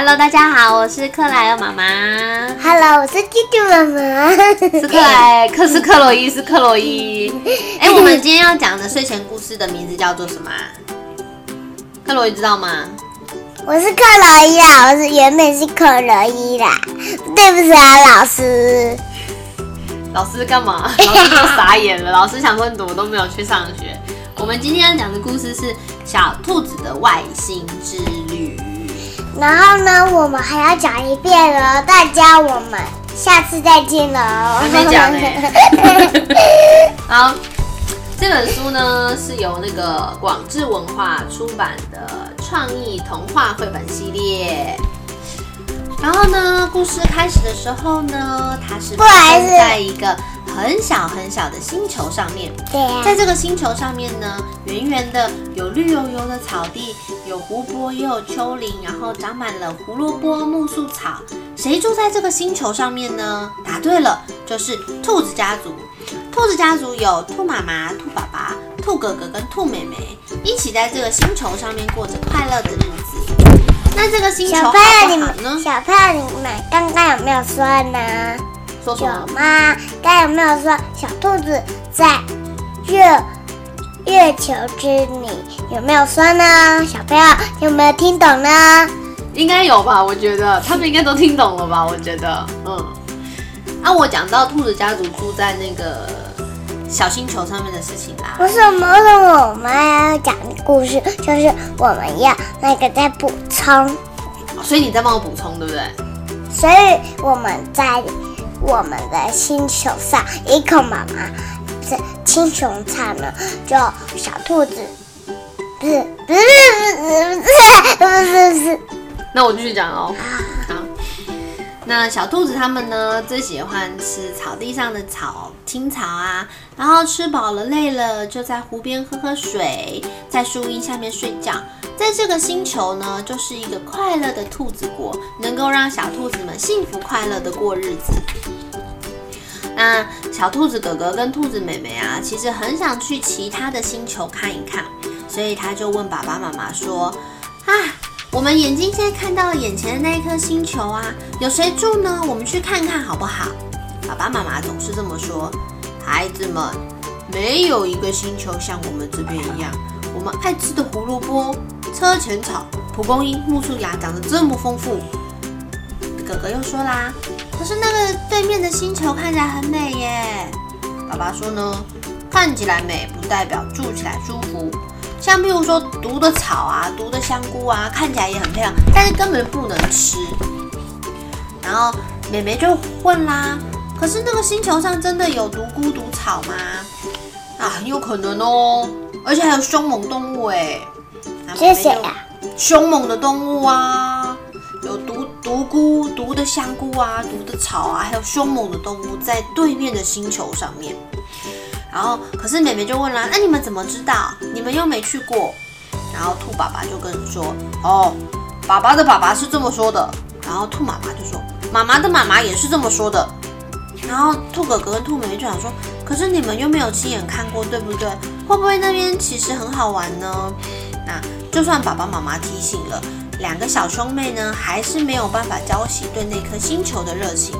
Hello，大家好，我是克莱尔妈妈。Hello，我是弟弟妈妈。是克莱，克是克洛伊，是克洛伊。哎、我们今天要讲的睡前故事的名字叫做什么、啊？克洛伊知道吗？我是克洛伊啊，我是原本是克洛伊啦。对不起啊，老师。老师干嘛？老师都傻眼了。老师想说你怎么都没有去上学。我们今天要讲的故事是小兔子的外星之旅。然后呢，我们还要讲一遍哦，大家我们下次再见了。还没讲呢。好，这本书呢是由那个广智文化出版的创意童话绘本系列。然后呢，故事开始的时候呢，它是发生在一个很小很小的星球上面。对呀、在这个星球上面呢，圆圆的有绿油油的草地，有湖泊，也有丘陵，然后长满了胡萝卜、木树草。谁住在这个星球上面呢？答对了，就是兔子家族。兔子家族有兔妈妈、兔爸爸、兔哥哥跟兔妹妹，一起在这个星球上面过着快乐的日子。那这个星球好小朋友，你不好呢？小朋友，你们刚刚有没有说呢？有说什么？吗？刚刚有没有说小兔子在月月球之里？有没有说呢？小朋友有没有听懂呢？应该有吧？我觉得他们应该都听懂了吧？我觉得，嗯。啊，我讲到兔子家族住在那个小星球上面的事情啦。为什么？为什么我们要讲的故事就是我们要那个在补充，所以你在帮我补充，对不对？所以我们在我们的星球上，一口妈妈这青熊菜呢，就小兔子，不是不是不是不是不是那我继续讲哦。好，那小兔子它们呢，最喜欢吃草地上的草、青草啊，然后吃饱了累了，就在湖边喝喝水，在树荫下面睡觉。在这个星球呢，就是一个快乐的兔子国，能够让小兔子们幸福快乐的过日子。那小兔子哥哥跟兔子妹妹啊，其实很想去其他的星球看一看，所以他就问爸爸妈妈说：“啊，我们眼睛现在看到眼前的那一颗星球啊，有谁住呢？我们去看看好不好？”爸爸妈妈总是这么说：“孩子们，没有一个星球像我们这边一样，我们爱吃的胡萝卜、车前草、蒲公英、木树芽长得这么丰富。”哥哥又说啦：“是那个对面的星球看起来很美耶。”爸爸说呢：“看起来美不代表住起来舒服。像譬如说毒的草啊、毒的香菇啊，看起来也很漂亮，但是根本不能吃。”然后妹妹就问啦：“可是那个星球上真的有毒菇、毒草吗？”啊，很有可能哦，而且还有凶猛动物哎。那妹妹就这是谁啊？凶猛的动物啊，有毒毒菇、毒的香菇啊、毒的草啊，还有凶猛的动物在对面的星球上面。然后，可是妹妹就问啦：“那你们怎么知道？你们又没去过？”然后兔爸爸就跟说：“哦，爸爸的爸爸是这么说的。”然后兔妈妈就说：“妈妈的妈妈也是这么说的。”然后兔哥哥跟兔妹妹就想说：“可是你们又没有亲眼看过，对不对？会不会那边其实很好玩呢？”那就算爸爸妈妈提醒了，两个小兄妹呢，还是没有办法浇熄对那颗星球的热情。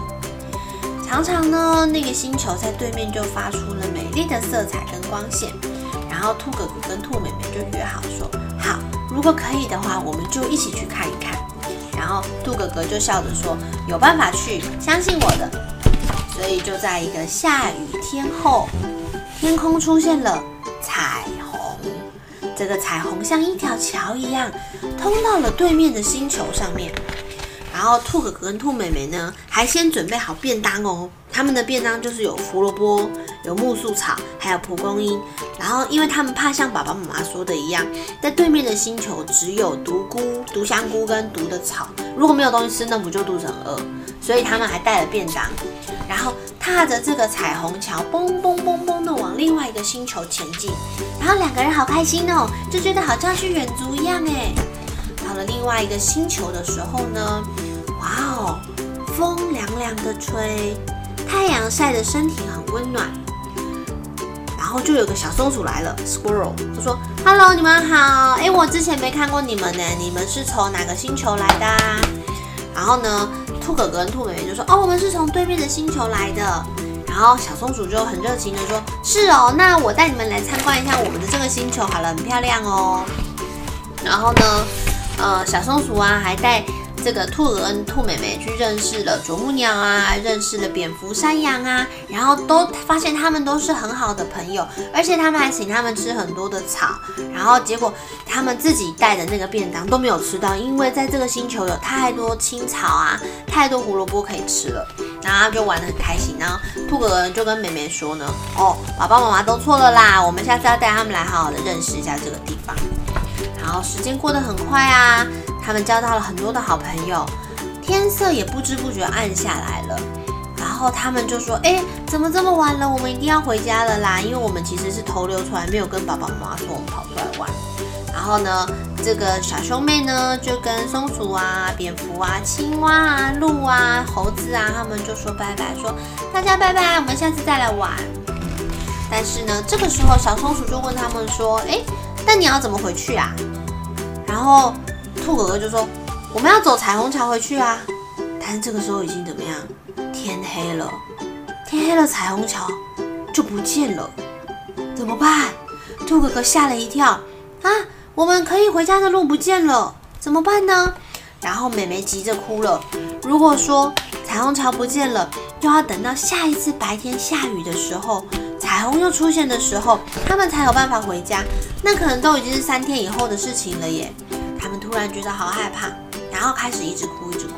常常呢，那个星球在对面就发出了美丽的色彩跟光线。然后兔哥哥跟兔妹妹就约好说：“好，如果可以的话，我们就一起去看一看。”然后兔哥哥就笑着说：“有办法去，相信我的。”所以就在一个下雨天后，天空出现了彩虹。这个彩虹像一条桥一样，通到了对面的星球上面。然后兔哥哥跟兔妹妹呢，还先准备好便当哦。他们的便当就是有胡萝卜、有木树草，还有蒲公英。然后，因为他们怕像爸爸妈妈说的一样，在对面的星球只有毒菇、毒香菇跟毒的草，如果没有东西吃，那不就肚子很饿？所以他们还带了便当，然后踏着这个彩虹桥，嘣嘣嘣嘣的往另外一个星球前进。然后两个人好开心哦，就觉得好像去远足一样哎。另外一个星球的时候呢，哇哦，风凉凉的吹，太阳晒的身体很温暖。然后就有个小松鼠来了，squirrel 就说：“Hello，你们好，哎，我之前没看过你们呢，你们是从哪个星球来的？”然后呢，兔哥哥跟兔妹妹就说：“哦，我们是从对面的星球来的。”然后小松鼠就很热情的说：“是哦，那我带你们来参观一下我们的这个星球好了，很漂亮哦。”然后呢，呃，小松鼠啊还带。这个兔鹅兔妹妹去认识了啄木鸟啊，认识了蝙蝠、山羊啊，然后都发现他们都是很好的朋友，而且他们还请他们吃很多的草，然后结果他们自己带的那个便当都没有吃到，因为在这个星球有太多青草啊，太多胡萝卜可以吃了，然后就玩得很开心。然后兔哥哥就跟妹妹说呢，哦，爸爸妈妈都错了啦，我们下次要带他们来好好的认识一下这个地方。然后时间过得很快啊。他们交到了很多的好朋友，天色也不知不觉暗下来了。然后他们就说：“哎，怎么这么晚了？我们一定要回家了啦！因为我们其实是偷溜出来，没有跟爸爸妈妈说我们跑出来玩。”然后呢，这个小兄妹呢就跟松鼠啊、蝙蝠啊、青蛙啊、鹿啊、猴子啊，他们就说拜拜，说大家拜拜，我们下次再来玩。但是呢，这个时候小松鼠就问他们说：“哎，那你要怎么回去啊？”然后。兔哥哥就说：“我们要走彩虹桥回去啊！”但是这个时候已经怎么样？天黑了，天黑了，彩虹桥就不见了，怎么办？兔哥哥吓了一跳啊！我们可以回家的路不见了，怎么办呢？然后美美急着哭了。如果说彩虹桥不见了，又要等到下一次白天下雨的时候，彩虹又出现的时候，他们才有办法回家。那可能都已经是三天以后的事情了耶。他们突然觉得好害怕，然后开始一直哭，一直哭，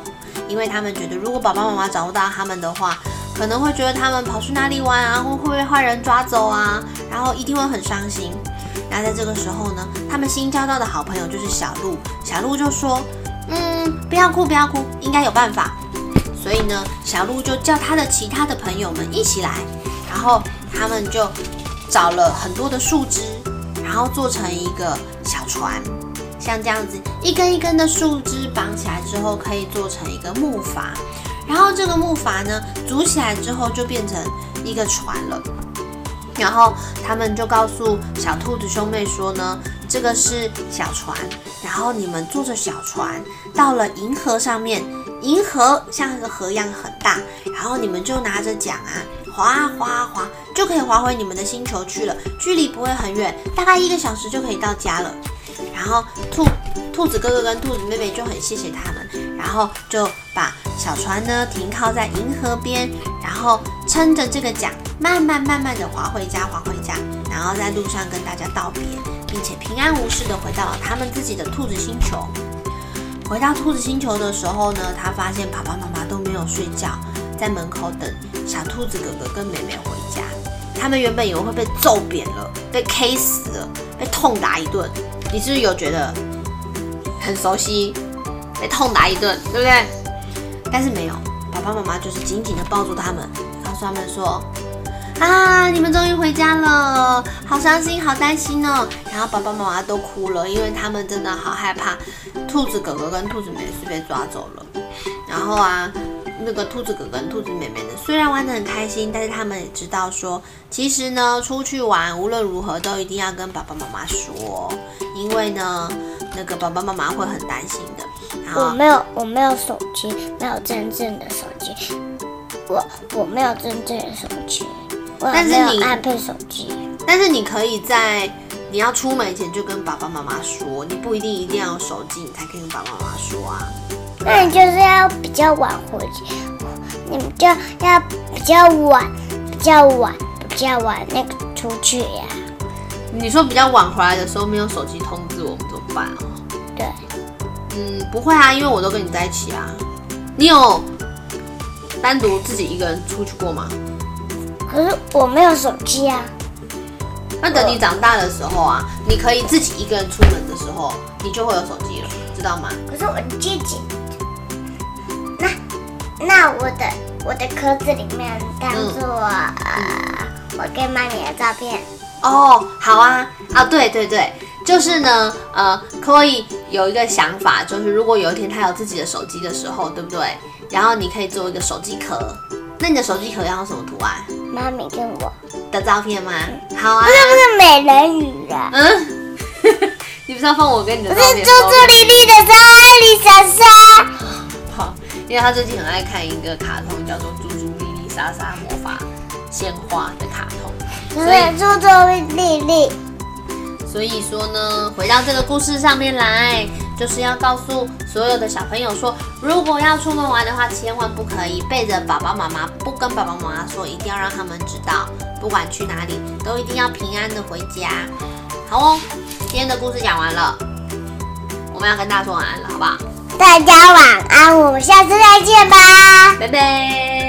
因为他们觉得如果爸爸妈妈找不到他们的话，可能会觉得他们跑去哪里玩啊，会会被坏人抓走啊，然后一定会很伤心。那在这个时候呢，他们新交到的好朋友就是小鹿，小鹿就说：“嗯，不要哭，不要哭，应该有办法。”所以呢，小鹿就叫他的其他的朋友们一起来，然后他们就找了很多的树枝，然后做成一个小船。像这样子一根一根的树枝绑起来之后，可以做成一个木筏，然后这个木筏呢组起来之后就变成一个船了。然后他们就告诉小兔子兄妹说呢，这个是小船，然后你们坐着小船到了银河上面，银河像一个河一样很大，然后你们就拿着桨啊，划啊划啊划，就可以划回你们的星球去了，距离不会很远，大概一个小时就可以到家了。然后兔兔子哥哥跟兔子妹妹就很谢谢他们，然后就把小船呢停靠在银河边，然后撑着这个桨，慢慢慢慢的划回家，划回家，然后在路上跟大家道别，并且平安无事的回到了他们自己的兔子星球。回到兔子星球的时候呢，他发现爸爸妈妈都没有睡觉，在门口等小兔子哥哥跟妹妹回家。他们原本以为会被揍扁了，被 K 死了，被痛打一顿。你是不是有觉得很熟悉，被痛打一顿，对不对？但是没有，爸爸妈妈就是紧紧的抱住他们，告诉他们说：“啊，你们终于回家了，好伤心，好担心哦。”然后爸爸妈妈都哭了，因为他们真的好害怕，兔子哥哥跟兔子妹是被抓走了。然后啊。那个兔子哥哥跟兔子妹妹呢，虽然玩得很开心，但是他们也知道说，其实呢，出去玩无论如何都一定要跟爸爸妈妈说，因为呢，那个爸爸妈妈会很担心的。然后我没有，我没有手机，没有真正的手机，我我没有真正的手机，但是你爱配手机，但是你可以在你要出门前就跟爸爸妈妈说，你不一定一定要有手机，你才可以跟爸爸妈妈说啊。那你就是要比较晚回去，你们就要比较晚、比较晚、比较晚那个出去呀。你说比较晚回来的时候没有手机通知我们怎么办啊？对，嗯，不会啊，因为我都跟你在一起啊。你有单独自己一个人出去过吗？可是我没有手机啊。那等你长大的时候啊，你可以自己一个人出门的时候，你就会有手机了，知道吗？可是我自己。那我的我的壳子里面当做呃我跟妈咪的照片哦，好啊啊对对对，就是呢呃可以有一个想法，就是如果有一天他有自己的手机的时候，对不对？然后你可以做一个手机壳，那你的手机壳要用什么图案？妈咪跟我。的照片吗？好啊不，是不是美人鱼啊，嗯，你不是要放我跟你的不照片？是猪猪丽丽的时候，艾丽莎莎。因为他最近很爱看一个卡通，叫做《猪猪莉莉莎莎魔法鲜花》的卡通。不是猪猪丽丽，所以说呢，回到这个故事上面来，就是要告诉所有的小朋友说，如果要出门玩的话，千万不可以背着爸爸妈妈，不跟爸爸妈妈说，一定要让他们知道，不管去哪里，都一定要平安的回家。好哦，今天的故事讲完了，我们要跟大家说晚安了，好不好？大家晚安，我们下次再见吧。拜拜。